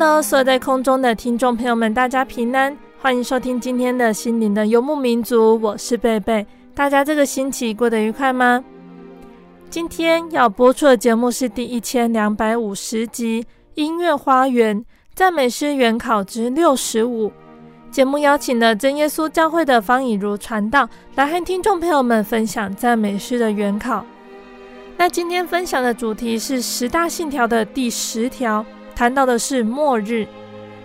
Hello，所有在空中的听众朋友们，大家平安，欢迎收听今天的心灵的游牧民族，我是贝贝。大家这个星期过得愉快吗？今天要播出的节目是第一千两百五十集《音乐花园赞美诗原考之六十五》。节目邀请了真耶稣教会的方以如传道来和听众朋友们分享赞美诗的原考。那今天分享的主题是十大信条的第十条。谈到的是末日，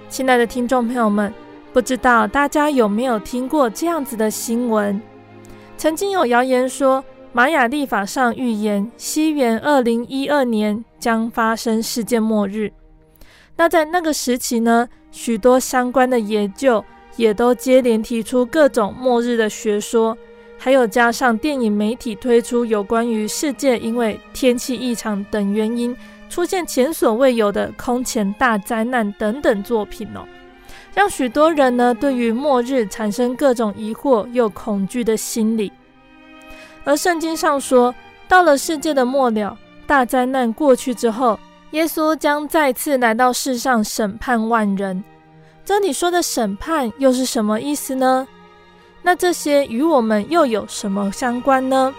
亲爱的听众朋友们，不知道大家有没有听过这样子的新闻？曾经有谣言说，玛雅历法上预言西元二零一二年将发生世界末日。那在那个时期呢，许多相关的研究也都接连提出各种末日的学说，还有加上电影媒体推出有关于世界因为天气异常等原因。出现前所未有的空前大灾难等等作品哦，让许多人呢对于末日产生各种疑惑又恐惧的心理。而圣经上说，到了世界的末了，大灾难过去之后，耶稣将再次来到世上审判万人。这里说的审判又是什么意思呢？那这些与我们又有什么相关呢？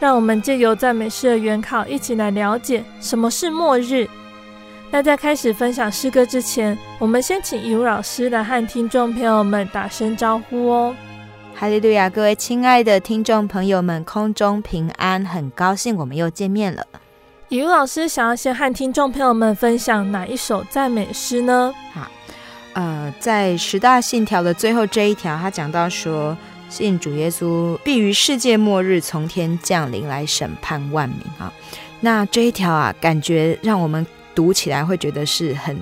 让我们借由赞美诗的原考，一起来了解什么是末日。那在开始分享诗歌之前，我们先请以如老师来和听众朋友们打声招呼哦。哈利路亚，各位亲爱的听众朋友们，空中平安，很高兴我们又见面了。以如老师想要先和听众朋友们分享哪一首赞美诗呢？好，呃，在十大信条的最后这一条，他讲到说。信主耶稣，必于世界末日从天降临来审判万民啊！那这一条啊，感觉让我们读起来会觉得是很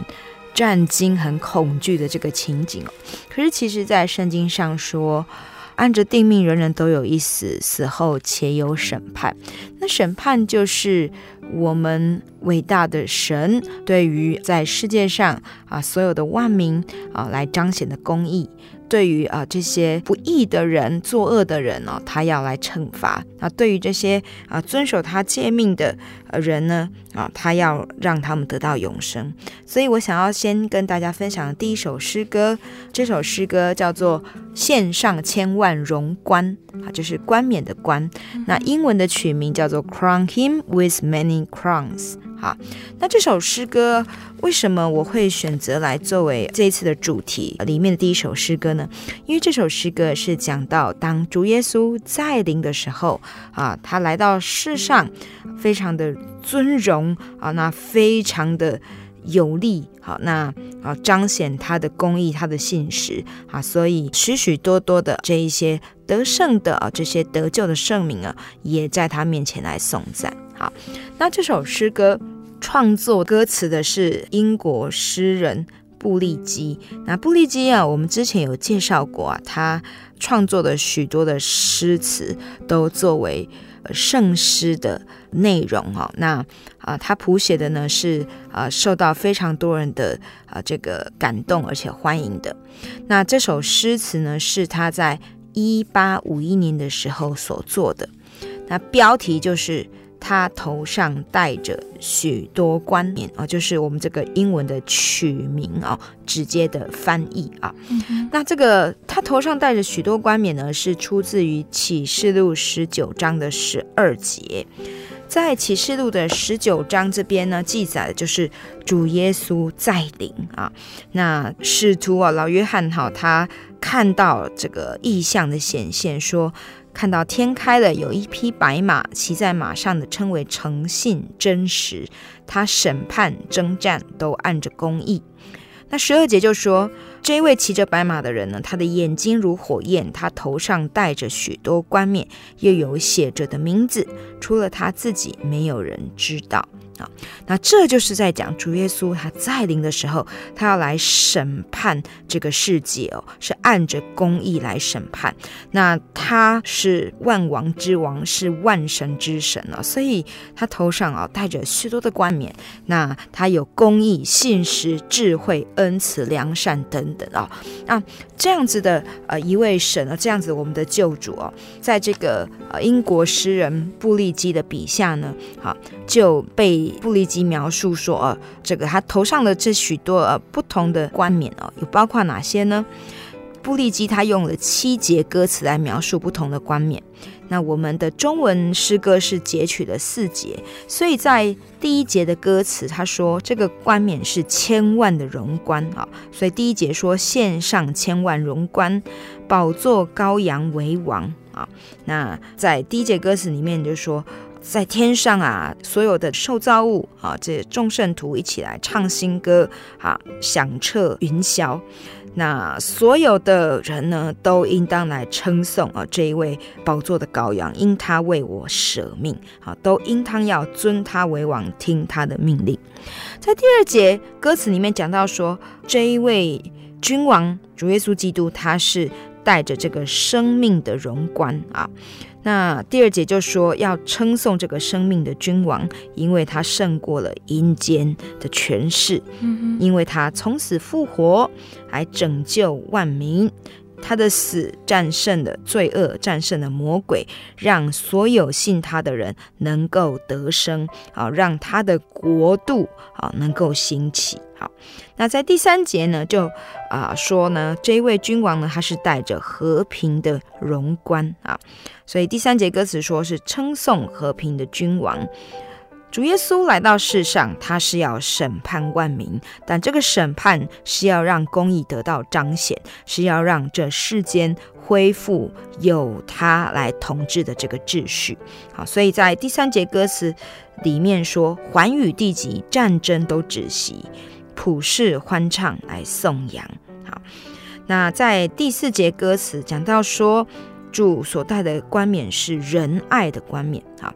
战惊、很恐惧的这个情景。可是，其实，在圣经上说，按着定命，人人都有一死，死后且有审判。那审判就是我们伟大的神对于在世界上啊所有的万民啊来彰显的公义。对于啊这些不义的人、作恶的人呢，他要来惩罚；那对于这些啊遵守他诫命的人呢，啊他要让他们得到永生。所以我想要先跟大家分享的第一首诗歌，这首诗歌叫做《献上千万荣冠》，啊就是冠冕的冠。那英文的曲名叫做《Crown Him with Many Crowns》。好，那这首诗歌为什么我会选择来作为这一次的主题里面的第一首诗歌呢？因为这首诗歌是讲到当主耶稣再临的时候啊，他来到世上，非常的尊荣啊，那非常的有力，好，那啊彰显他的公义、他的信实啊，所以许许多多的这一些得胜的啊，这些得救的圣名啊，也在他面前来颂赞。好，那这首诗歌创作歌词的是英国诗人布利基。那布利基啊，我们之前有介绍过啊，他创作的许多的诗词都作为呃圣诗的内容哈。那啊，他谱写的呢是啊，受到非常多人的啊这个感动而且欢迎的。那这首诗词呢，是他在一八五一年的时候所做的。那标题就是他头上戴着许多冠冕啊，就是我们这个英文的取名啊，直接的翻译啊。嗯、那这个他头上戴着许多冠冕呢，是出自于启示录十九章的十二节。在启示录的十九章这边呢，记载的就是主耶稣再临啊。那使徒啊，老约翰哈，他看到这个异象的显现，说看到天开了，有一匹白马，骑在马上的称为诚信真实，他审判征战都按着公义。那十二节就说，这一位骑着白马的人呢，他的眼睛如火焰，他头上戴着许多冠冕，又有写着的名字，除了他自己，没有人知道。啊，那这就是在讲主耶稣他再临的时候，他要来审判这个世界哦，是按着公义来审判。那他是万王之王，是万神之神哦，所以他头上啊戴着许多的冠冕。那他有公义、信实、智慧、恩慈、良善等等哦。那这样子的呃一位神啊，这样子我们的救主哦，在这个呃英国诗人布利基的笔下呢，好就被。布利基描述说：“呃，这个他头上的这许多呃不同的冠冕哦，有包括哪些呢？”布利基他用了七节歌词来描述不同的冠冕。那我们的中文诗歌是截取了四节，所以在第一节的歌词他说这个冠冕是千万的荣冠啊，所以第一节说献上千万荣冠，宝座羔羊为王啊。那在第一节歌词里面就说。在天上啊，所有的受造物啊，这众圣徒一起来唱新歌啊，响彻云霄。那所有的人呢，都应当来称颂啊，这一位宝座的羔羊，因他为我舍命啊，都应当要尊他为王，听他的命令。在第二节歌词里面讲到说，这一位君王主耶稣基督，他是带着这个生命的荣冠啊。那第二节就说要称颂这个生命的君王，因为他胜过了阴间的权势，嗯、因为他从死复活，还拯救万民。他的死战胜了罪恶，战胜了魔鬼，让所有信他的人能够得生，啊，让他的国度啊能够兴起。好，那在第三节呢，就啊说呢，这一位君王呢，他是带着和平的荣冠啊，所以第三节歌词说是称颂和平的君王。主耶稣来到世上，他是要审判万民，但这个审判是要让公义得到彰显，是要让这世间恢复有他来统治的这个秩序。好，所以在第三节歌词里面说，寰宇地极，战争都止息，普世欢唱来颂扬。好，那在第四节歌词讲到说，主所带的冠冕是仁爱的冠冕。好。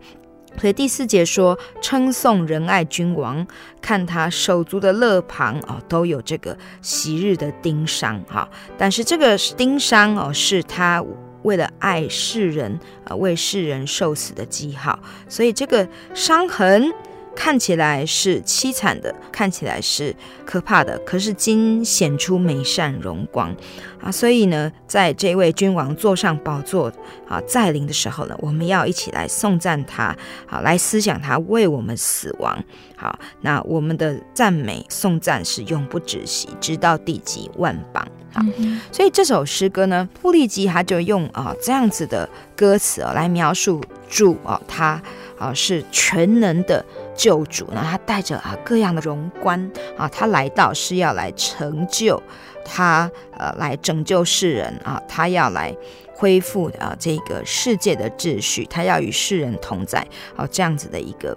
所以第四节说，称颂仁爱君王，看他手足的肋旁哦，都有这个昔日的钉伤哈。但是这个钉伤哦，是他为了爱世人啊，为世人受死的记号。所以这个伤痕。看起来是凄惨的，看起来是可怕的，可是今显出美善荣光啊！所以呢，在这位君王坐上宝座啊，在临的时候呢，我们要一起来颂赞他，好，来思想他为我们死亡。好，那我们的赞美颂赞是永不止息，直到地极万邦。好，嗯、所以这首诗歌呢，布利吉他就用啊这样子的歌词啊来描述主啊，他啊是全能的。救主呢，他带着啊各样的荣冠啊，他来到是要来成就他呃来拯救世人啊，他要来恢复啊这个世界的秩序，他要与世人同在啊这样子的一个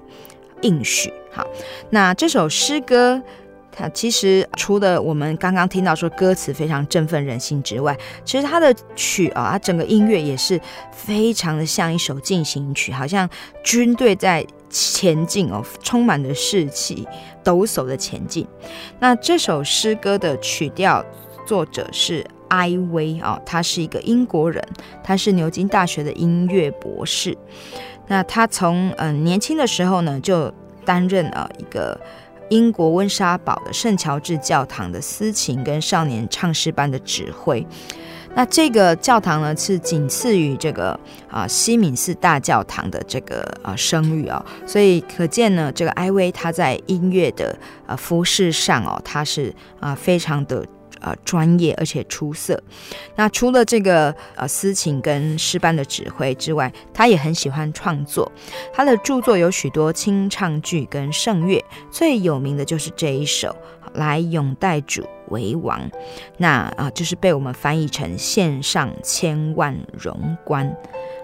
应许。好，那这首诗歌。它其实除了我们刚刚听到说歌词非常振奋人心之外，其实它的曲啊，它整个音乐也是非常的像一首进行曲，好像军队在前进哦，充满了士气，抖擞的前进。那这首诗歌的曲调作者是埃薇啊，他是一个英国人，他是牛津大学的音乐博士。那他从嗯、年轻的时候呢，就担任啊一个。英国温莎堡的圣乔治教堂的司琴跟少年唱诗班的指挥，那这个教堂呢，是仅次于这个啊西敏寺大教堂的这个啊声誉哦，所以可见呢，这个艾薇她在音乐的啊服饰上哦，她是啊非常的。呃，专业而且出色。那除了这个呃司琴跟诗班的指挥之外，他也很喜欢创作。他的著作有许多清唱剧跟圣乐，最有名的就是这一首《来拥戴主为王》。那啊、就是被我们翻译成“献上千万荣冠”。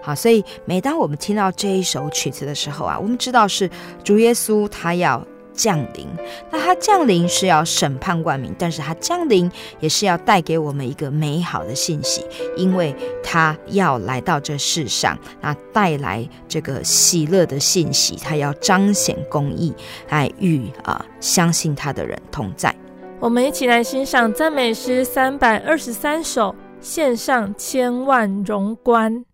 好，所以每当我们听到这一首曲子的时候啊，我们知道是主耶稣他要。降临，那他降临是要审判万民，但是他降临也是要带给我们一个美好的信息，因为他要来到这世上，那带来这个喜乐的信息，他要彰显公义，来与啊相信他的人同在。我们一起来欣赏赞美诗三百二十三首，献上千万荣冠。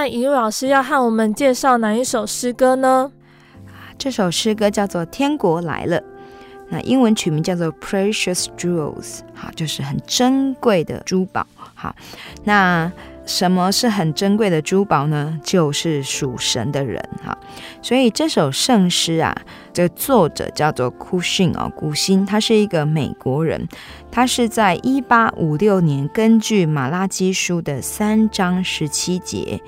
那一路老师要和我们介绍哪一首诗歌呢？这首诗歌叫做《天国来了》，那英文曲名叫做《Precious Jewels》，好，就是很珍贵的珠宝。好，那什么是很珍贵的珠宝呢？就是属神的人哈。所以这首圣诗啊，这个作者叫做库逊哦，古辛，他是一个美国人，他是在一八五六年根据马拉基书的三章十七节，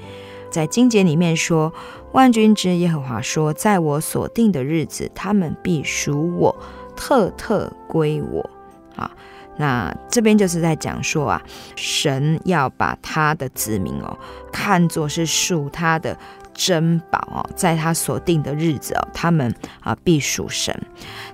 在经节里面说：“万军之耶和华说，在我所定的日子，他们必属我，特特归我。”啊。那这边就是在讲说啊，神要把他的子民哦，看作是属他的珍宝哦，在他所定的日子哦，他们啊必属神。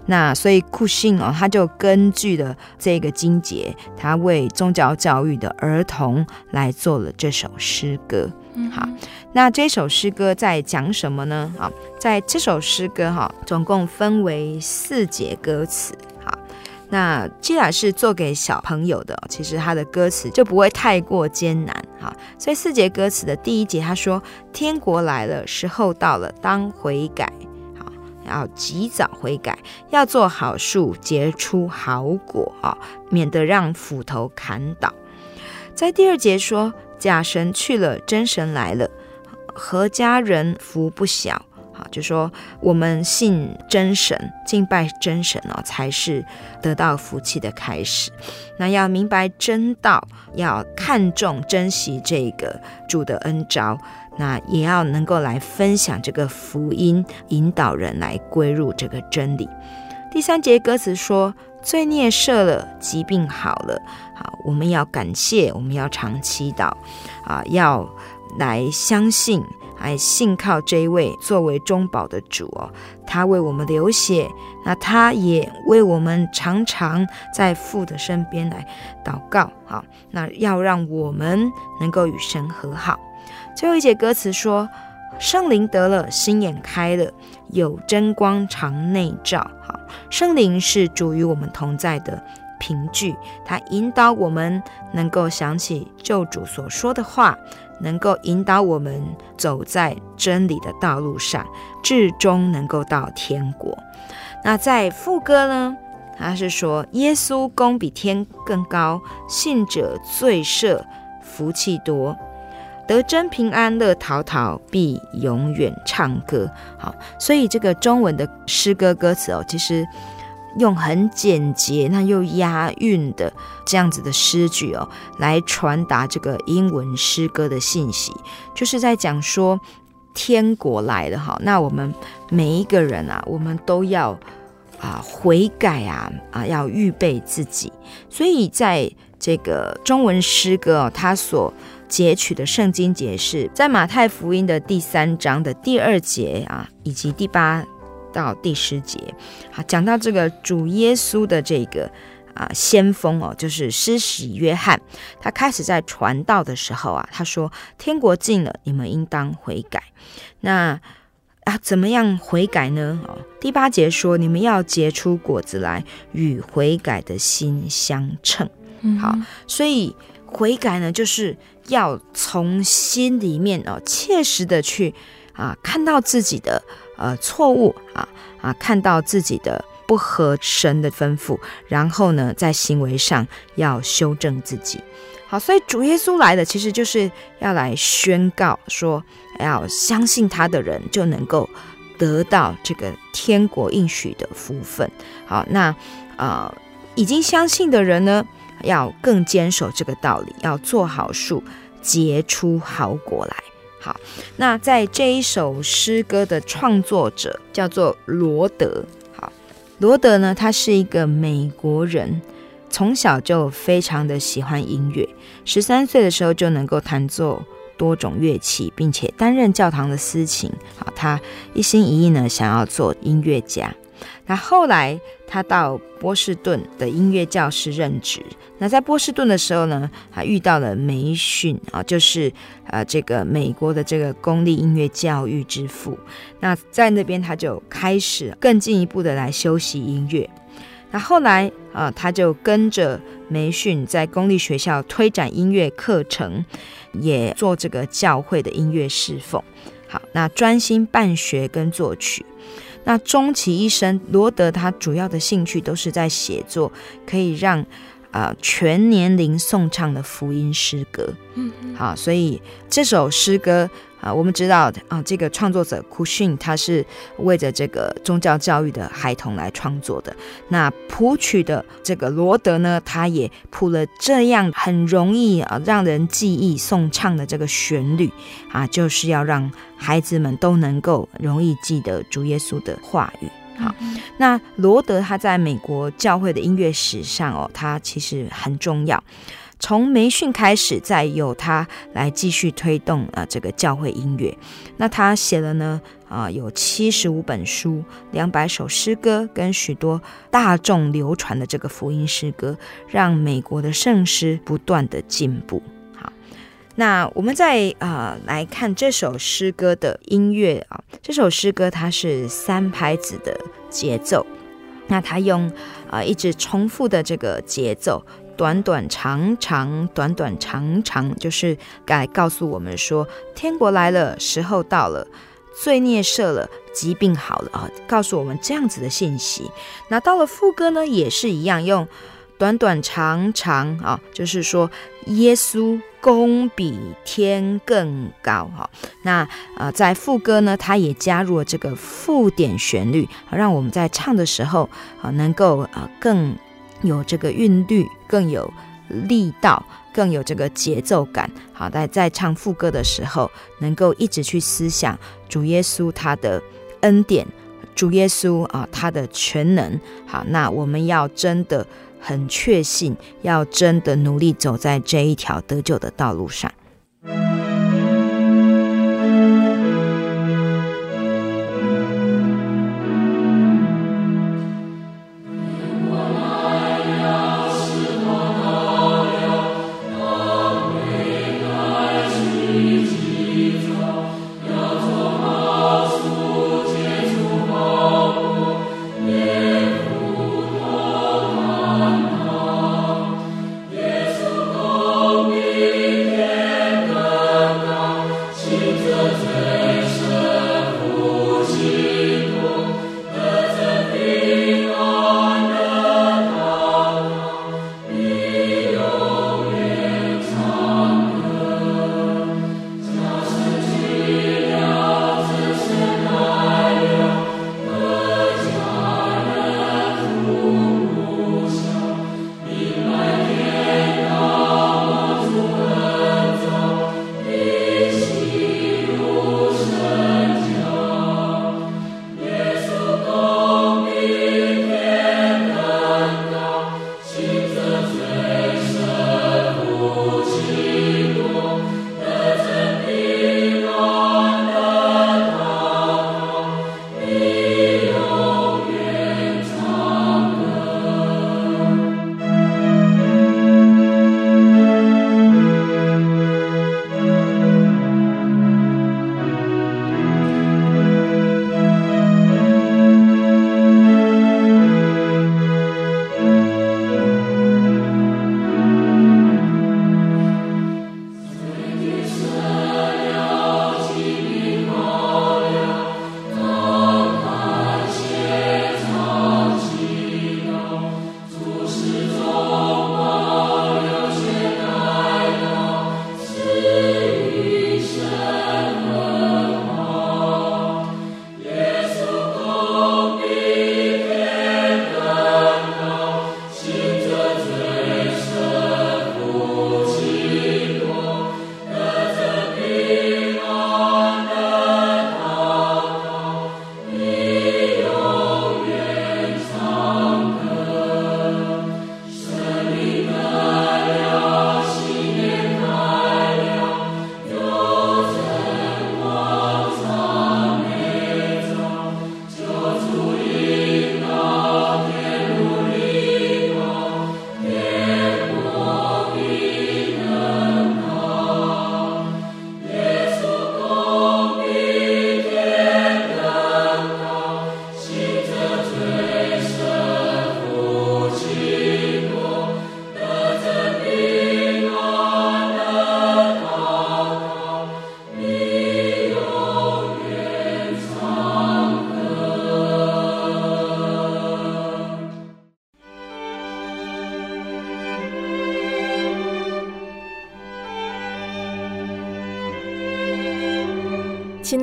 那所以库辛哦，他就根据了这个经节，他为宗教教育的儿童来做了这首诗歌。嗯、好，那这首诗歌在讲什么呢？啊，在这首诗歌哈，总共分为四节歌词。那既然是做给小朋友的，其实他的歌词就不会太过艰难哈。所以四节歌词的第一节，他说：“天国来了，时候到了，当悔改，好，要及早悔改，要做好树，结出好果啊，免得让斧头砍倒。”在第二节说：“假神去了，真神来了，何家人福不小。”就说我们信真神，敬拜真神哦，才是得到福气的开始。那要明白真道，要看重、珍惜这个主的恩召，那也要能够来分享这个福音，引导人来归入这个真理。第三节歌词说：罪孽赦了，疾病好了。好，我们要感谢，我们要常祈祷啊，要来相信。来信靠这一位作为中保的主哦，他为我们流血，那他也为我们常常在父的身边来祷告。好，那要让我们能够与神和好。最后一节歌词说：圣灵得了，心眼开了，有真光常内照。好，圣灵是主与我们同在的凭据，他引导我们能够想起救主所说的话。能够引导我们走在真理的道路上，至终能够到天国。那在副歌呢，他是说耶稣功比天更高，信者罪赦，福气多，得真平安乐陶陶，必永远唱歌。好，所以这个中文的诗歌歌词哦，其实。用很简洁、那又押韵的这样子的诗句哦，来传达这个英文诗歌的信息，就是在讲说天国来了哈。那我们每一个人啊，我们都要啊悔改啊啊，要预备自己。所以在这个中文诗歌哦，它所截取的圣经节是在马太福音的第三章的第二节啊，以及第八。到第十节，好，讲到这个主耶稣的这个啊先锋哦，就是施洗约翰，他开始在传道的时候啊，他说：“天国近了，你们应当悔改。”那啊，怎么样悔改呢？哦，第八节说：“你们要结出果子来，与悔改的心相称。”好，所以悔改呢，就是要从心里面哦，切实的去啊，看到自己的。呃，错误啊啊，看到自己的不合神的吩咐，然后呢，在行为上要修正自己。好，所以主耶稣来的其实就是要来宣告说，要相信他的人就能够得到这个天国应许的福分。好，那呃，已经相信的人呢，要更坚守这个道理，要做好树，结出好果来。好，那在这一首诗歌的创作者叫做罗德。好，罗德呢，他是一个美国人，从小就非常的喜欢音乐，十三岁的时候就能够弹奏多种乐器，并且担任教堂的司琴。好，他一心一意呢，想要做音乐家。那后来他到波士顿的音乐教室任职。那在波士顿的时候呢，他遇到了梅逊啊，就是呃这个美国的这个公立音乐教育之父。那在那边他就开始更进一步的来修习音乐。那后来啊，他就跟着梅逊在公立学校推展音乐课程，也做这个教会的音乐侍奉。好，那专心办学跟作曲。那终其一生，罗德他主要的兴趣都是在写作，可以让啊、呃、全年龄颂唱的福音诗歌。嗯，好，所以这首诗歌。啊，我们知道啊，这个创作者库逊他是为着这个宗教教育的孩童来创作的。那谱曲的这个罗德呢，他也谱了这样很容易啊让人记忆颂唱的这个旋律啊，就是要让孩子们都能够容易记得主耶稣的话语。好，那罗德他在美国教会的音乐史上哦，他其实很重要。从梅逊开始，再由他来继续推动啊这个教会音乐。那他写了呢啊有七十五本书、两百首诗歌跟许多大众流传的这个福音诗歌，让美国的圣诗不断的进步。好，那我们再啊来看这首诗歌的音乐啊，这首诗歌它是三拍子的节奏，那他用啊一直重复的这个节奏。短短长长，短短长长，就是该告诉我们说，天国来了，时候到了，罪孽赦了，疾病好了啊，告诉我们这样子的信息。那到了副歌呢，也是一样，用短短长长啊，就是说耶稣功比天更高哈。那呃，在副歌呢，它也加入了这个附点旋律，让我们在唱的时候啊，能够啊更。有这个韵律，更有力道，更有这个节奏感。好，在在唱副歌的时候，能够一直去思想主耶稣他的恩典，主耶稣啊他的全能。好，那我们要真的很确信，要真的努力走在这一条得救的道路上。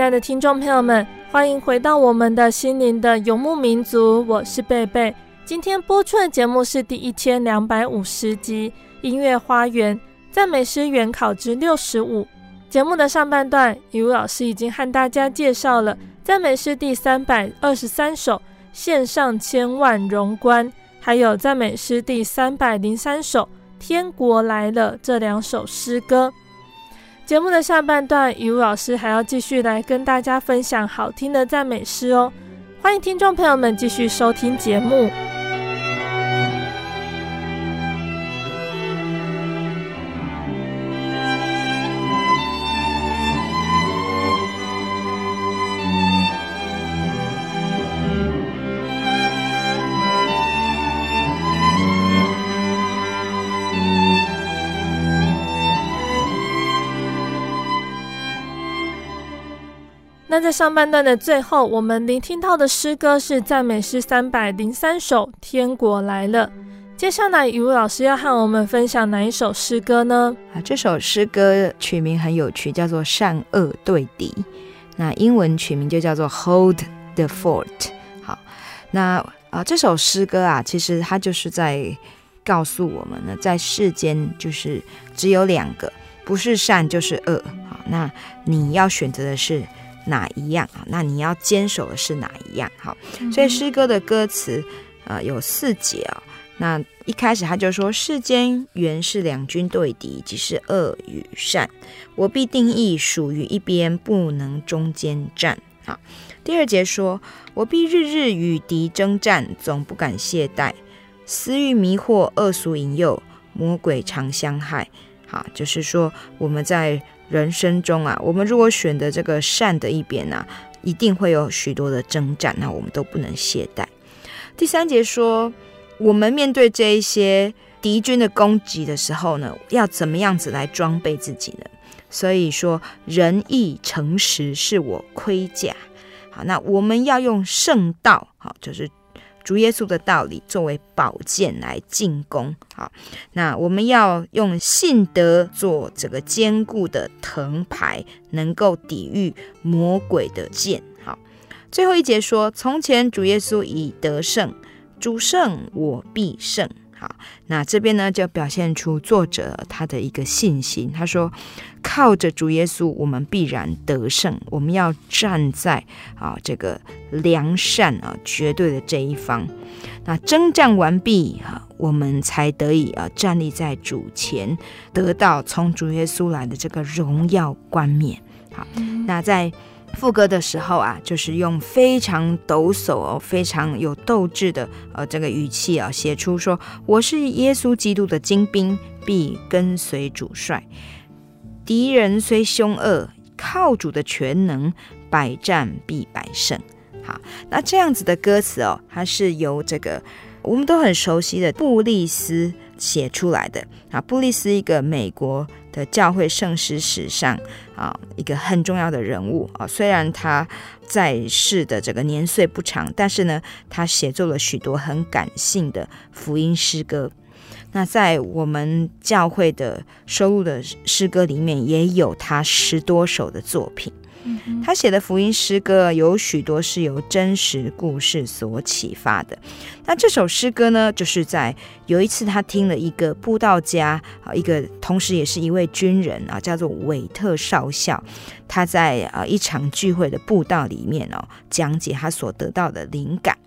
亲爱的听众朋友们，欢迎回到我们的心灵的游牧民族，我是贝贝。今天播出的节目是第一千两百五十集《音乐花园赞美诗原考之六十五》。节目的上半段，雨露老师已经和大家介绍了赞美诗第三百二十三首《献上千万荣冠》，还有赞美诗第三百零三首《天国来了》这两首诗歌。节目的下半段，雨露老师还要继续来跟大家分享好听的赞美诗哦。欢迎听众朋友们继续收听节目。在上半段的最后，我们聆听到的诗歌是赞美诗三百零三首《天国来了》。接下来，雨露老师要和我们分享哪一首诗歌呢？啊，这首诗歌取名很有趣，叫做《善恶对敌》。那英文取名就叫做《Hold the Fort》。好，那啊，这首诗歌啊，其实它就是在告诉我们呢，在世间就是只有两个，不是善就是恶。好，那你要选择的是。哪一样啊？那你要坚守的是哪一样？好，所以诗歌的歌词，呃，有四节啊。那一开始他就说：“世间原是两军对敌，即是恶与善。我必定义属于一边，不能中间站。”好，第二节说：“我必日日与敌征战，总不敢懈怠。私欲迷惑，恶俗引诱，魔鬼常相害。”好，就是说我们在。人生中啊，我们如果选择这个善的一边呢、一定会有许多的征战，那我们都不能懈怠。第三节说，我们面对这一些敌军的攻击的时候呢，要怎么样子来装备自己呢？所以说，仁义诚实是我盔甲。好，那我们要用圣道，好，就是。主耶稣的道理作为宝剑来进攻，好，那我们要用信德做这个坚固的藤牌，能够抵御魔鬼的剑。好，最后一节说：从前主耶稣已得胜，主胜我必胜。好，那这边呢就表现出作者他的一个信心。他说：“靠着主耶稣，我们必然得胜。我们要站在啊这个良善啊绝对的这一方。那征战完毕啊，我们才得以啊站立在主前，得到从主耶稣来的这个荣耀冠冕。好，那在。”副歌的时候啊，就是用非常抖擞哦，非常有斗志的呃这个语气啊，写出说：“我是耶稣基督的精兵，必跟随主帅。敌人虽凶恶，靠主的全能，百战必百胜。”好，那这样子的歌词哦，它是由这个我们都很熟悉的布利斯写出来的啊。布利斯一个美国。的教会圣诗史上啊，一个很重要的人物啊，虽然他在世的这个年岁不长，但是呢，他写作了许多很感性的福音诗歌。那在我们教会的收录的诗歌里面，也有他十多首的作品。他写的福音诗歌有许多是由真实故事所启发的。那这首诗歌呢，就是在有一次他听了一个布道家啊，一个同时也是一位军人啊，叫做韦特少校，他在啊一场聚会的布道里面哦，讲解他所得到的灵感。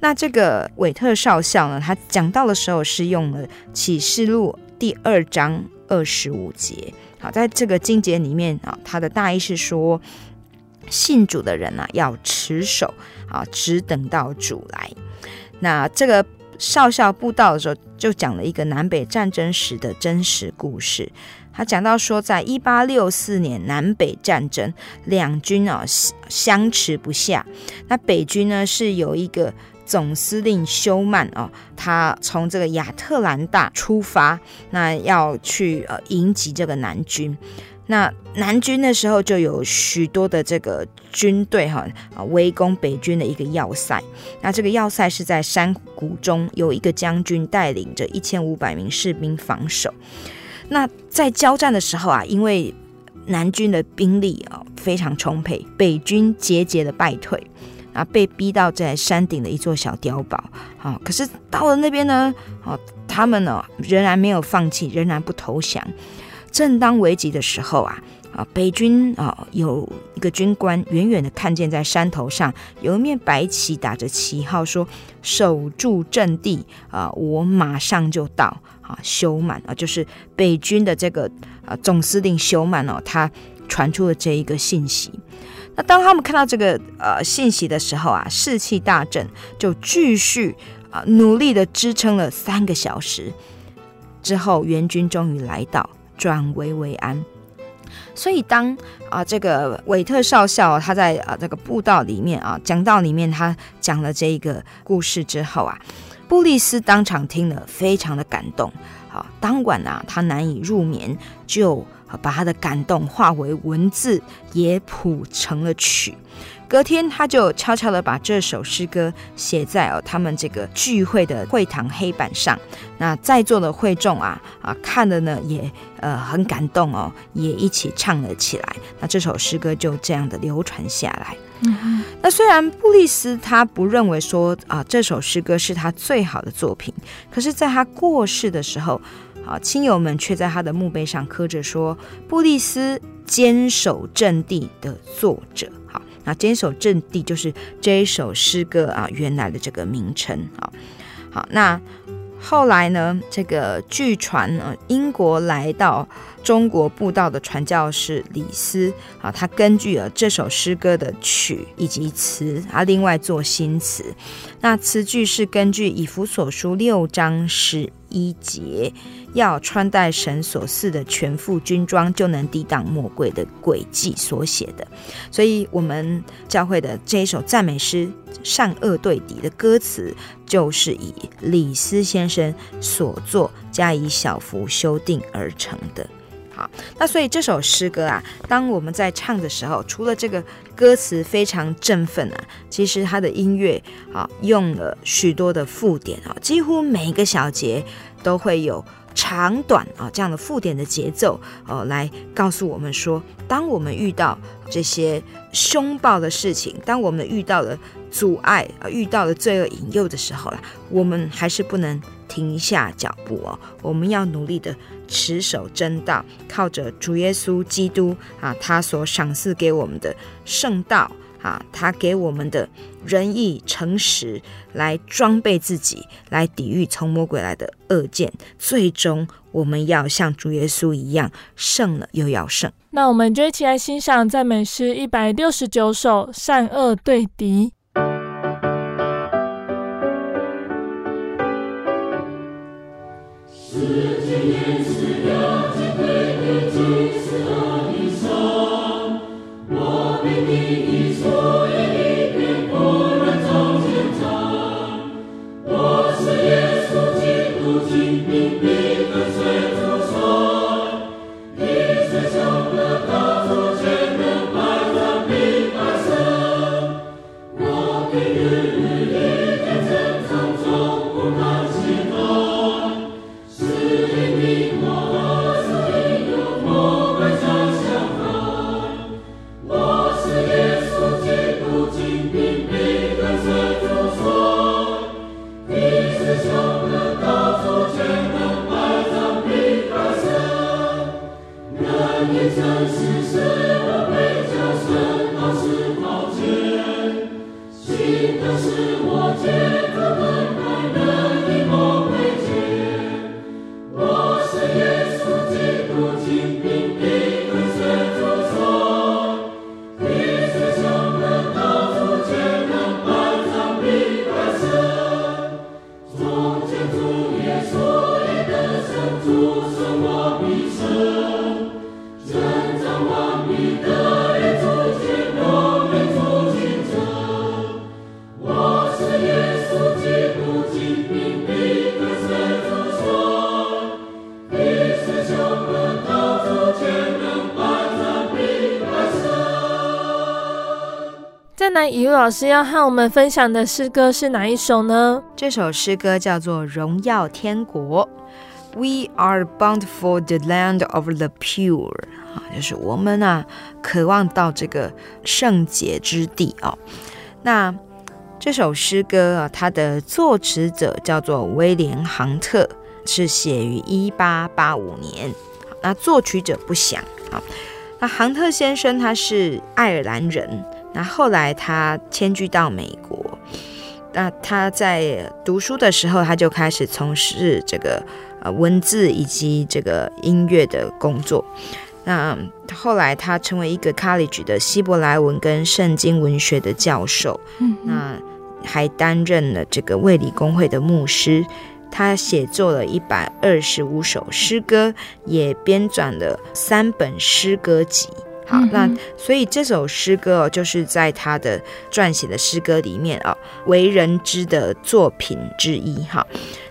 那这个韦特少校呢，他讲到的时候是用了启示录第二章二十五节。好，在这个经节里面啊，它的大意是说，信主的人啊，要持守啊，只等到主来。那这个少校布道的时候，就讲了一个南北战争时的真实故事。他讲到说，在一八六四年南北战争，两军啊相持不下。那北军呢是有一个。总司令休曼哦，他从这个亚特兰大出发，那要去呃迎击这个南军。那南军的时候就有许多的这个军队哈啊围攻北军的一个要塞。那这个要塞是在山谷中，有一个将军带领着一千五百名士兵防守。那在交战的时候啊，因为南军的兵力啊非常充沛，北军节节的败退，啊，被逼到在山顶的一座小碉堡。好，可是到了那边呢，哦，他们呢仍然没有放弃，仍然不投降。正当危急的时候啊。啊，北军啊，有一个军官远远的看见在山头上有一面白旗，打着旗号说：“守住阵地啊，我马上就到。”啊，休满啊，就是北军的这个啊总司令休满哦，他传出了这一个信息。那当他们看到这个呃信息的时候啊，士气大振，就继续啊努力的支撑了三个小时之后，援军终于来到，转危为安。所以当啊这个韦特少校他在啊这个布道里面啊讲道里面他讲了这一个故事之后啊，布利斯当场听了非常的感动。好，当晚啊他难以入眠，就把他的感动化为文字，也谱成了曲。隔天，他就悄悄地把这首诗歌写在哦他们这个聚会的会堂黑板上。那在座的会众啊啊看了呢也呃很感动哦，也一起唱了起来。那这首诗歌就这样的流传下来。那虽然布利斯他不认为说啊这首诗歌是他最好的作品，可是在他过世的时候，啊亲友们却在他的墓碑上刻着说布利斯坚守阵地的作者。那坚守阵地就是这一首诗歌啊，原来的这个名称啊。好，那后来呢，这个据传啊，英国来到中国布道的传教士李斯啊，他根据了这首诗歌的曲以及词啊，另外做新词。那词句是根据以弗所书六章十一节。要穿戴神所赐的全副军装，就能抵挡魔鬼的诡计所写的。所以，我们教会的这一首赞美诗《善恶对敌》的歌词，就是以李斯先生所作加以小幅修订而成的。好，那所以这首诗歌啊，当我们在唱的时候，除了这个歌词非常振奋啊，其实它的音乐啊，用了许多的附点啊，几乎每一个小节都会有。长短啊，这样的附点的节奏，哦，来告诉我们说，当我们遇到这些凶暴的事情，当我们遇到了阻碍啊，遇到了罪恶引诱的时候啦，我们还是不能停下脚步哦，我们要努力的持守真道，靠着主耶稣基督啊，他所赏赐给我们的圣道。啊，他给我们的仁义诚实来装备自己，来抵御从魔鬼来的恶箭。最终，我们要像主耶稣一样，胜了又要胜。那我们就一起来欣赏赞美诗一百六十九首《善恶对敌》。那以路老师要和我们分享的诗歌是哪一首呢？这首诗歌叫做《荣耀天国》。We are bound for the land of the pure 啊，就是我们啊，渴望到这个圣洁之地哦。那这首诗歌啊，它的作词者叫做威廉·杭特，是写于一八八五年。那作曲者不详啊。那杭特先生他是爱尔兰人，那后来他迁居到美国。那他在读书的时候，他就开始从事这个呃文字以及这个音乐的工作。那后来他成为一个 college 的希伯来文跟圣经文学的教授。嗯，那。还担任了这个卫理公会的牧师，他写作了一百二十五首诗歌，也编撰了三本诗歌集。好，嗯、那所以这首诗歌哦，就是在他的撰写的诗歌里面啊、哦，为人知的作品之一。哈。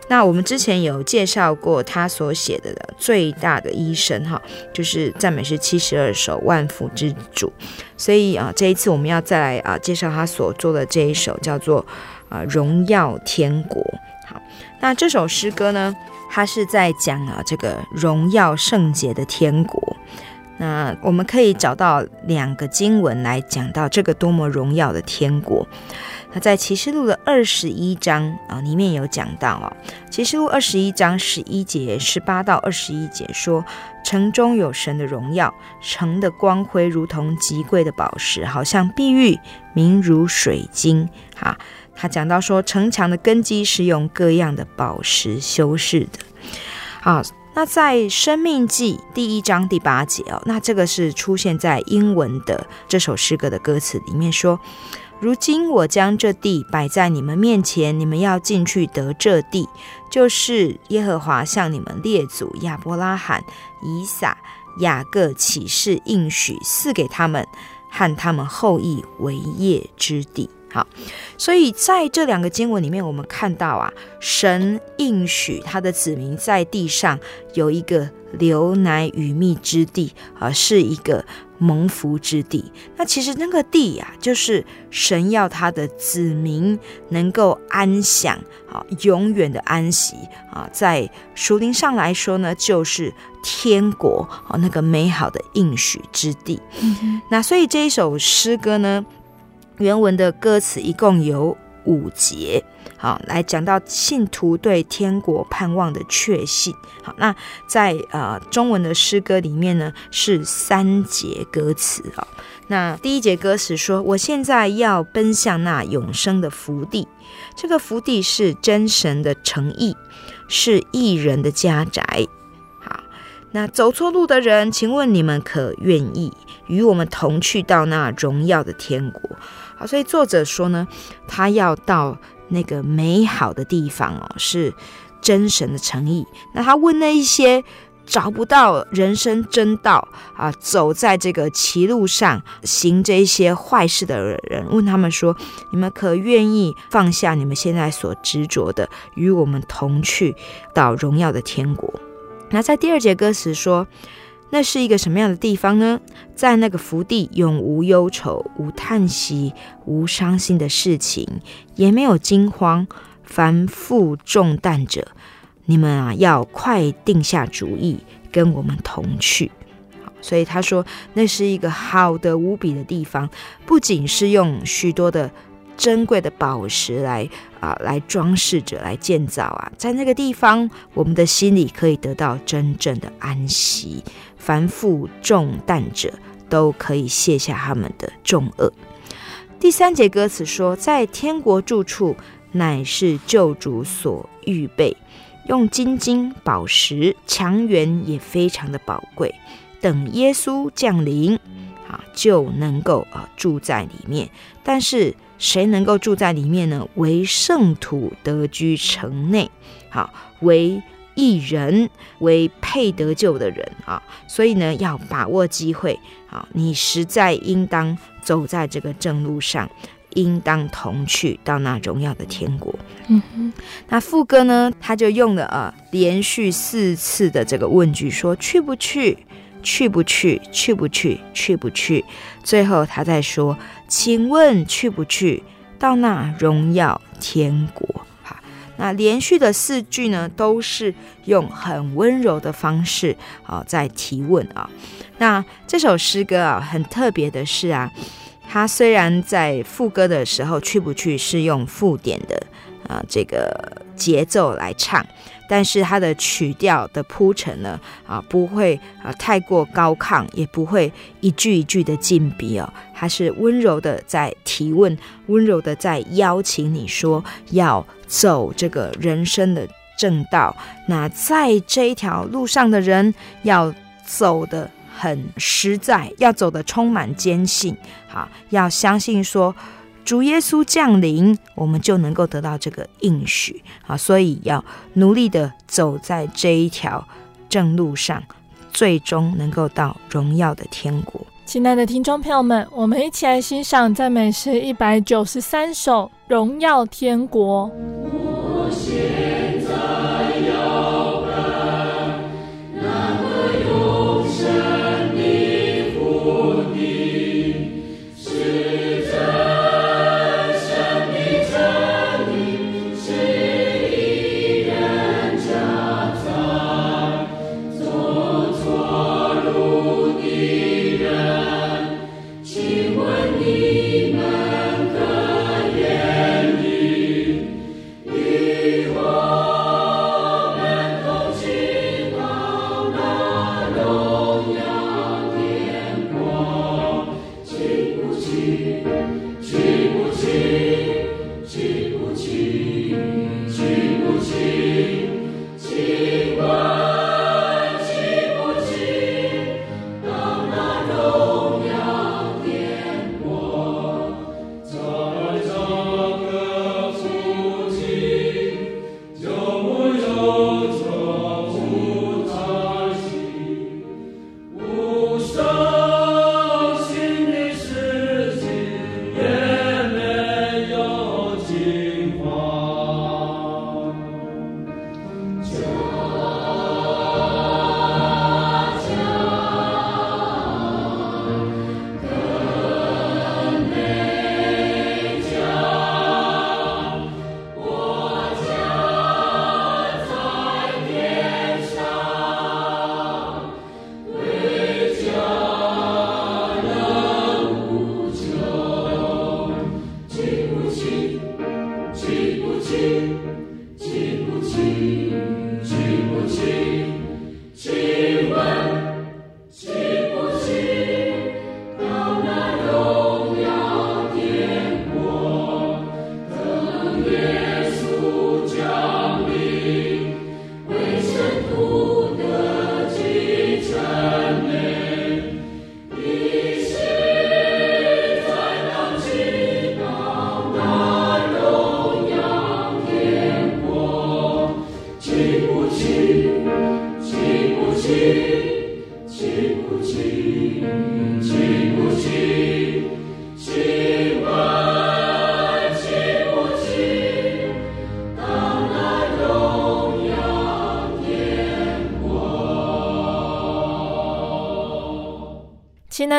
那我们之前有介绍过他所写的最大的医生哈，就是赞美诗七十二首万福之主，所以啊，这一次我们要再来啊介绍他所做的这一首叫做啊荣耀天国。好，那这首诗歌呢，它是在讲啊这个荣耀圣洁的天国。那我们可以找到两个经文来讲到这个多么荣耀的天国。那在启示录的二十一章啊，里面有讲到啊，启示录二十一章十一节、十八到二十一节说，城中有神的荣耀，城的光辉如同极贵的宝石，好像碧玉，明如水晶。哈，他讲到说，城墙的根基是用各样的宝石修饰的。好，那在生命记第一章第八节哦，那这个是出现在英文的这首诗歌的歌词里面说。如今我将这地摆在你们面前，你们要进去得这地，就是耶和华向你们列祖亚伯拉罕、以撒、雅各起誓应许赐给他们和他们后裔为业之地。好，所以在这两个经文里面，我们看到啊，神应许他的子民在地上有一个流奶与蜜之地啊，是一个。蒙福之地，那其实那个地呀、啊，就是神要他的子民能够安享啊，永远的安息啊，在属灵上来说呢，就是天国啊，那个美好的应许之地。那所以这一首诗歌呢，原文的歌词一共有五节。好，来讲到信徒对天国盼望的确信。好，那在呃中文的诗歌里面呢，是三节歌词啊。那第一节歌词说：“我现在要奔向那永生的福地，这个福地是真神的诚意，是艺人的家宅。”好，那走错路的人，请问你们可愿意与我们同去到那荣耀的天国？好，所以作者说呢，他要到。那个美好的地方哦，是真神的诚意。那他问那一些找不到人生真道啊，走在这个歧路上行这些坏事的人，问他们说：“你们可愿意放下你们现在所执着的，与我们同去到荣耀的天国？”那在第二节歌词说。那是一个什么样的地方呢？在那个福地，永无忧愁，无叹息，无伤心的事情，也没有惊慌。凡负重担者，你们啊，要快定下主意，跟我们同去。所以他说，那是一个好的无比的地方，不仅是用许多的珍贵的宝石来啊来装饰着来建造啊，在那个地方，我们的心里可以得到真正的安息。凡负重担者都可以卸下他们的重轭。第三节歌词说，在天国住处乃是救主所预备，用金金宝石强援也非常的宝贵。等耶稣降临，啊，就能够啊住在里面。但是谁能够住在里面呢？为圣徒得居城内，好为。义人为配得救的人啊，所以呢，要把握机会啊！你实在应当走在这个正路上，应当同去到那荣耀的天国。嗯哼，那副歌呢，他就用了呃连续四次的这个问句，说去不去？去不去？去不去？去不去？最后他再说，请问去不去到那荣耀天国？那连续的四句呢，都是用很温柔的方式啊在提问啊。那这首诗歌啊，很特别的是啊，它虽然在副歌的时候去不去是用附点的啊这个节奏来唱。但是它的曲调的铺陈呢，啊，不会啊太过高亢，也不会一句一句的进逼哦，它是温柔的在提问，温柔的在邀请你说要走这个人生的正道。那在这一条路上的人要走得很实在，要走得充满坚信，好，要相信说。主耶稣降临，我们就能够得到这个应许啊！所以要努力的走在这一条正路上，最终能够到荣耀的天国。亲爱的听众朋友们，我们一起来欣赏赞美诗一百九十三首《荣耀天国》。亲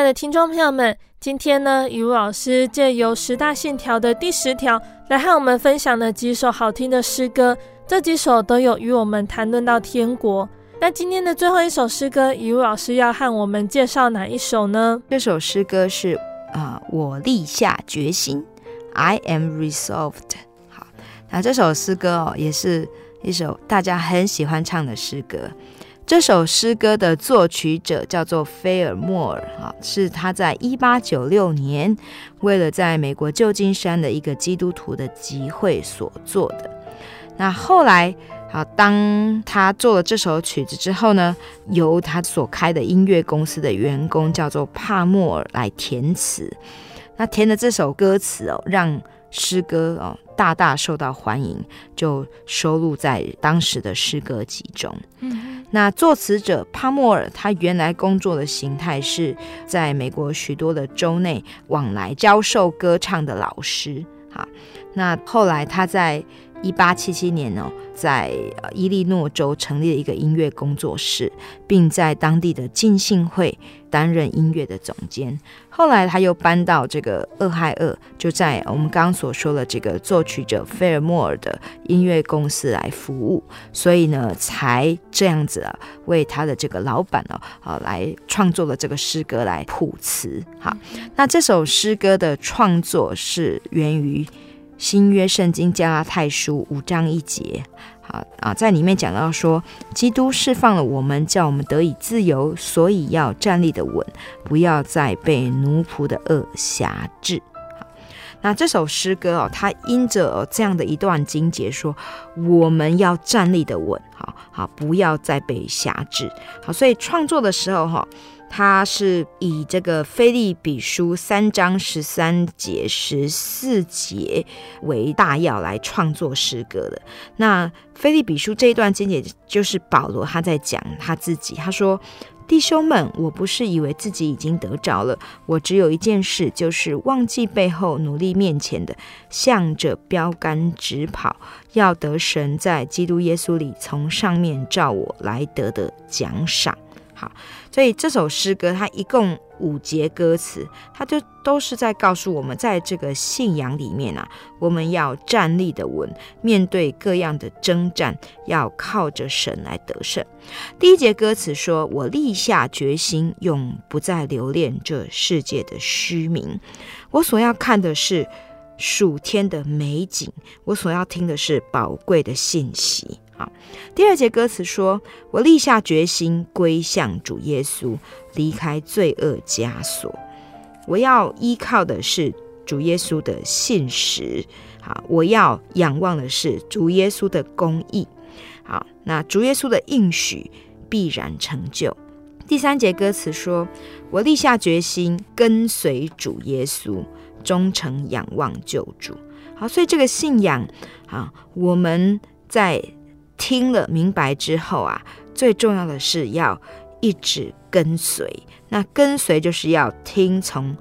的听众朋友们，今天呢，雨露老师借由十大信条的第十条来和我们分享了几首好听的诗歌，这几首都有与我们谈论到天国。那今天的最后一首诗歌，雨露老师要和我们介绍哪一首呢？这首诗歌是啊、我立下决心，I am resolved。好，那这首诗歌哦，也是一首大家很喜欢唱的诗歌。这首诗歌的作曲者叫做菲尔莫尔，哈，是他在一八九六年为了在美国旧金山的一个基督徒的集会所做的。那后来，好，当他做了这首曲子之后呢，由他所开的音乐公司的员工叫做帕莫尔来填词。那填的这首歌词哦，让诗歌哦。大大受到欢迎，就收录在当时的诗歌集中。嗯，那作词者帕默尔，他原来工作的形态是在美国许多的州内往来教授歌唱的老师。哈，那后来他在一八七七年哦，在伊利诺州成立了一个音乐工作室，并在当地的浸信会担任音乐的总监。后来他又搬到这个俄亥俄，就在我们刚刚所说的这个作曲者菲尔莫尔的音乐公司来服务，所以呢，才这样子啊，为他的这个老板哦，啊，来创作了这个诗歌来谱词。好，那这首诗歌的创作是源于新约圣经加拉太书五章一节。好啊，在里面讲到说，基督释放了我们，叫我们得以自由，所以要站立的稳，不要再被奴仆的恶挟制。好，那这首诗歌哦，它因着这样的一段经节说，我们要站立的稳，好好，不要再被挟制。好，所以创作的时候哈。他是以这个腓立比书三章十三节、十四节为大要来创作诗歌的。那腓立比书这一段经节就是保罗他在讲他自己，他说：“弟兄们，我不是以为自己已经得着了，我只有一件事，就是忘记背后，努力面前的，向着标杆直跑，要得神在基督耶稣里从上面照我来得的奖赏。”好。所以这首诗歌它一共五节歌词，它就都是在告诉我们，在这个信仰里面啊，我们要站立的稳，面对各样的征战，要靠着神来得胜。第一节歌词说：“我立下决心，永不再留恋这世界的虚名。我所要看的是暑天的美景，我所要听的是宝贵的信息。”好，第二节歌词说：“我立下决心归向主耶稣，离开罪恶枷锁。我要依靠的是主耶稣的信实。好，我要仰望的是主耶稣的公义。好，那主耶稣的应许必然成就。”第三节歌词说：“我立下决心跟随主耶稣，忠诚仰望救主。”好，所以这个信仰啊，我们在。听了明白之后啊，最重要的是要一直跟随。那跟随就是要听从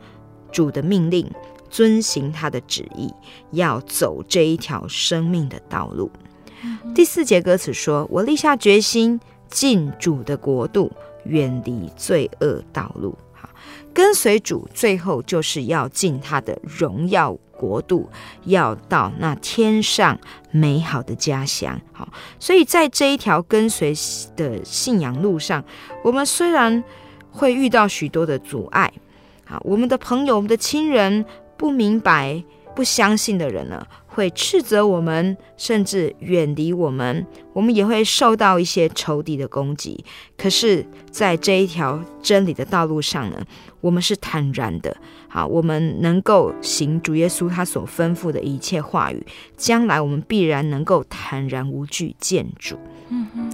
主的命令，遵行他的旨意，要走这一条生命的道路。嗯、第四节歌词说：“我立下决心进主的国度，远离罪恶道路。”好，跟随主，最后就是要进他的荣耀。国度要到那天上美好的家乡，好，所以在这一条跟随的信仰路上，我们虽然会遇到许多的阻碍，好，我们的朋友、我们的亲人不明白、不相信的人呢，会斥责我们，甚至远离我们，我们也会受到一些仇敌的攻击。可是，在这一条真理的道路上呢，我们是坦然的。好，我们能够行主耶稣他所吩咐的一切话语，将来我们必然能够坦然无惧见主。嗯哼。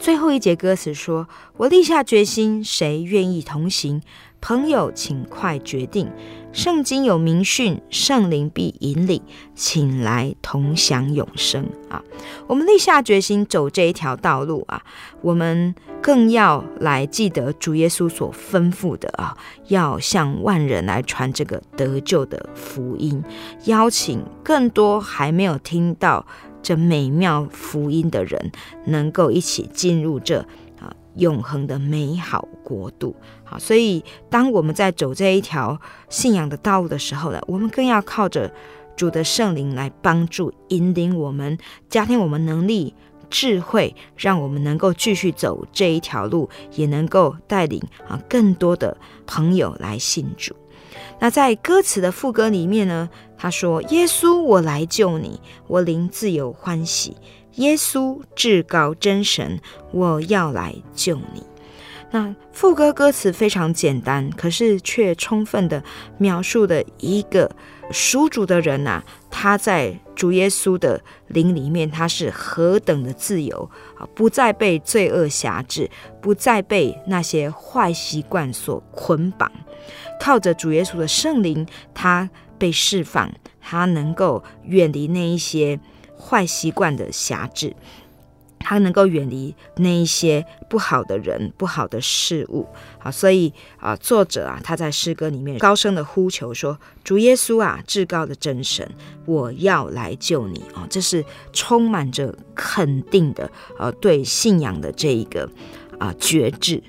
最后一节歌词说：“我立下决心，谁愿意同行？朋友，请快决定。圣经有明训，圣灵必引领，请来同享永生。”啊，我们立下决心走这一条道路啊，我们。更要来记得主耶稣所吩咐的啊，要向万人来传这个得救的福音，邀请更多还没有听到这美妙福音的人，能够一起进入这永恒的美好国度。好，所以当我们在走这一条信仰的道路的时候呢，我们更要靠着主的圣灵来帮助引领我们，加添我们能力。智慧让我们能够继续走这一条路，也能够带领啊更多的朋友来信主。那在歌词的副歌里面呢，他说：“耶稣，我来救你，我灵自由欢喜。耶稣至高真神，我要来救你。”那副歌歌词非常简单，可是却充分的描述了一个属主的人呐、他在主耶稣的灵里面，他是何等的自由啊！不再被罪恶辖制，不再被那些坏习惯所捆绑，靠着主耶稣的圣灵，他被释放，他能够远离那一些坏习惯的辖制。他能够远离那一些不好的人、不好的事物。好，所以啊，作者啊，他在诗歌里面高声的呼求说：“主耶稣啊，至高的真神，我要来救你啊！”这是充满着肯定的，呃，对信仰的这一个啊觉知。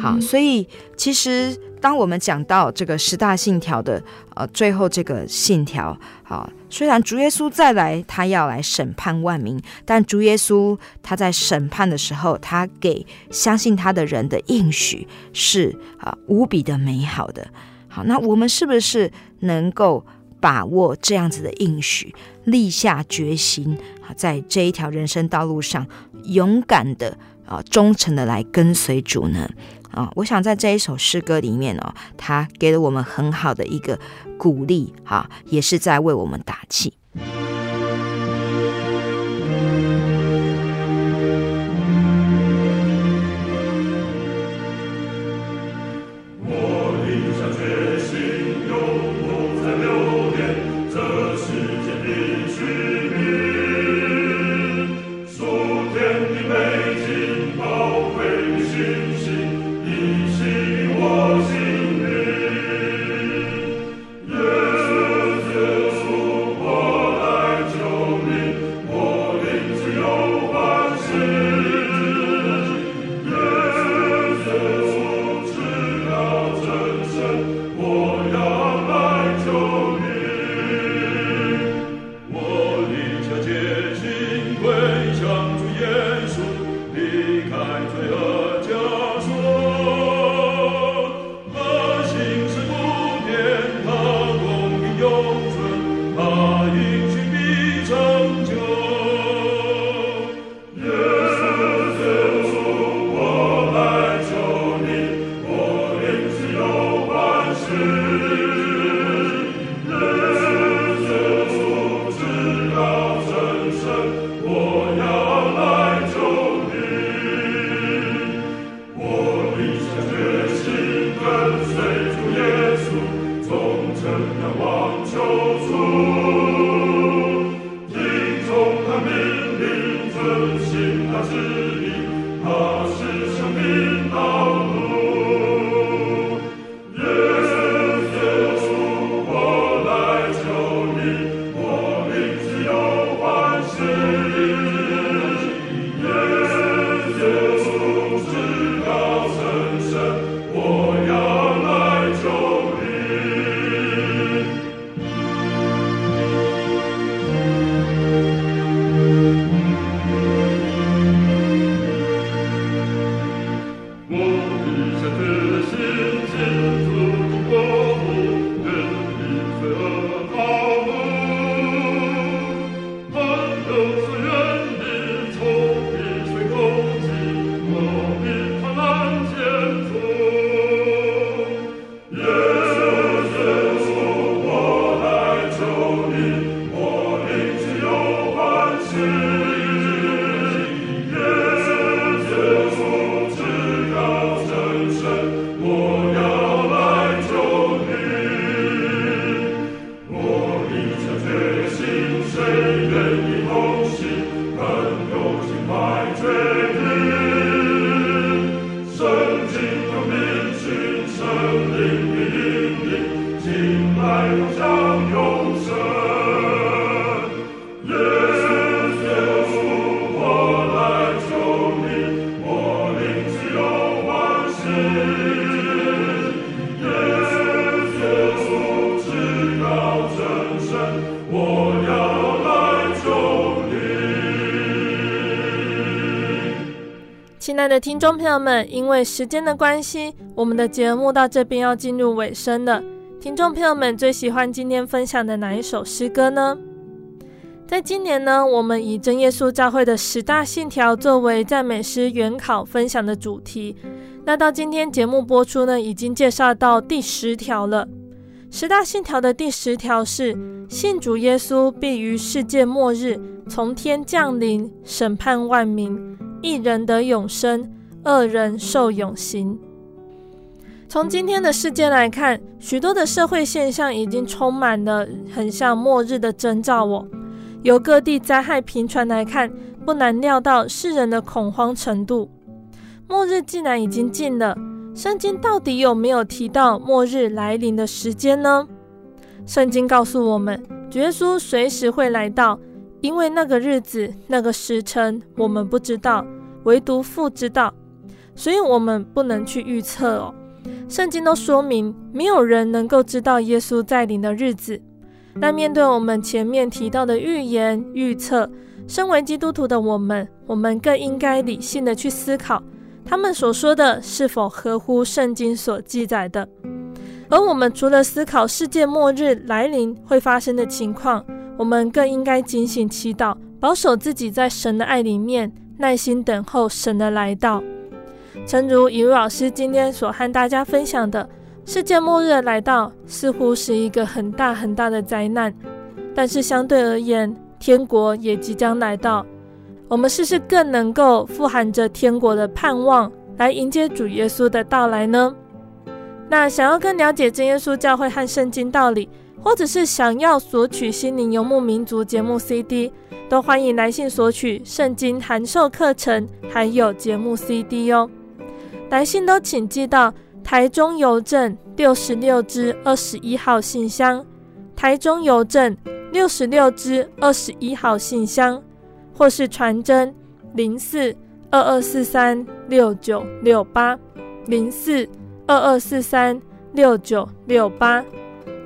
好，所以其实当我们讲到这个十大信条的呃最后这个信条，好，虽然主耶稣再来，他要来审判万民，但主耶稣他在审判的时候，他给相信他的人的应许是啊无比的美好的。好，那我们是不是能够把握这样子的应许，立下决心啊，在这一条人生道路上勇敢的啊忠诚的来跟随主呢？啊，我想在这一首诗歌里面哦，他给了我们很好的一个鼓励，哈，也是在为我们打气。听众朋友们，因为时间的关系，我们的节目到这边要进入尾声了。听众朋友们最喜欢今天分享的哪一首诗歌呢？在今年呢，我们以真耶稣教会的十大信条作为赞美诗原考分享的主题。那到今天节目播出呢，已经介绍到第十条了。十大信条的第十条是：信主耶稣必于世界末日从天降临，审判万民。一人得永生，恶人受永刑。从今天的世界来看，许多的社会现象已经充满了很像末日的征兆哦。由各地灾害频传来看，不难料到世人的恐慌程度。末日既然已经近了，圣经到底有没有提到末日来临的时间呢？圣经告诉我们，主耶稣随时会来到，因为那个日子、那个时辰我们不知道，唯独父知道，所以我们不能去预测哦。圣经都说明，没有人能够知道耶稣再临的日子。那面对我们前面提到的预言预测，身为基督徒的我们，我们更应该理性的去思考，他们所说的是否合乎圣经所记载的。而我们除了思考世界末日来临会发生的情况，我们更应该警醒祈祷，保守自己在神的爱里面，耐心等候神的来到。诚如一位老师今天所和大家分享的。世界末日来到，似乎是一个很大很大的灾难，但是相对而言，天国也即将来到。我们是不是更能够富含着天国的盼望，来迎接主耶稣的到来呢？那想要更了解真耶稣教会和圣经道理，或者是想要索取心灵游牧民族节目 CD，都欢迎来信索取圣经函授课程，还有节目 CD 哦。来信都请寄到。台中邮政六十六支二十一号信箱，台中邮政六十六支二十一号信箱，或是传真零四二二四三六九六八零四二二四三六九六八。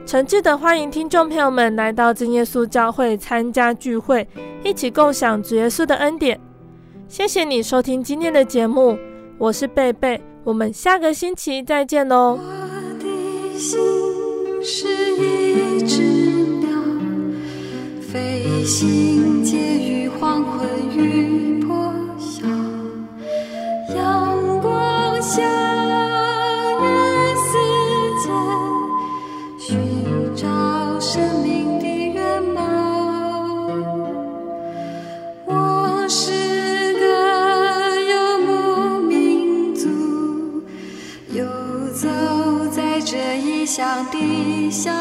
诚挚的欢迎听众朋友们来到真耶稣教会参加聚会，一起共享主耶稣的恩典。谢谢你收听今天的节目，我是贝贝。我们下个星期再见喽。我的心是一只鸟，飞行介于黄昏与破晓，阳光下。乡的小，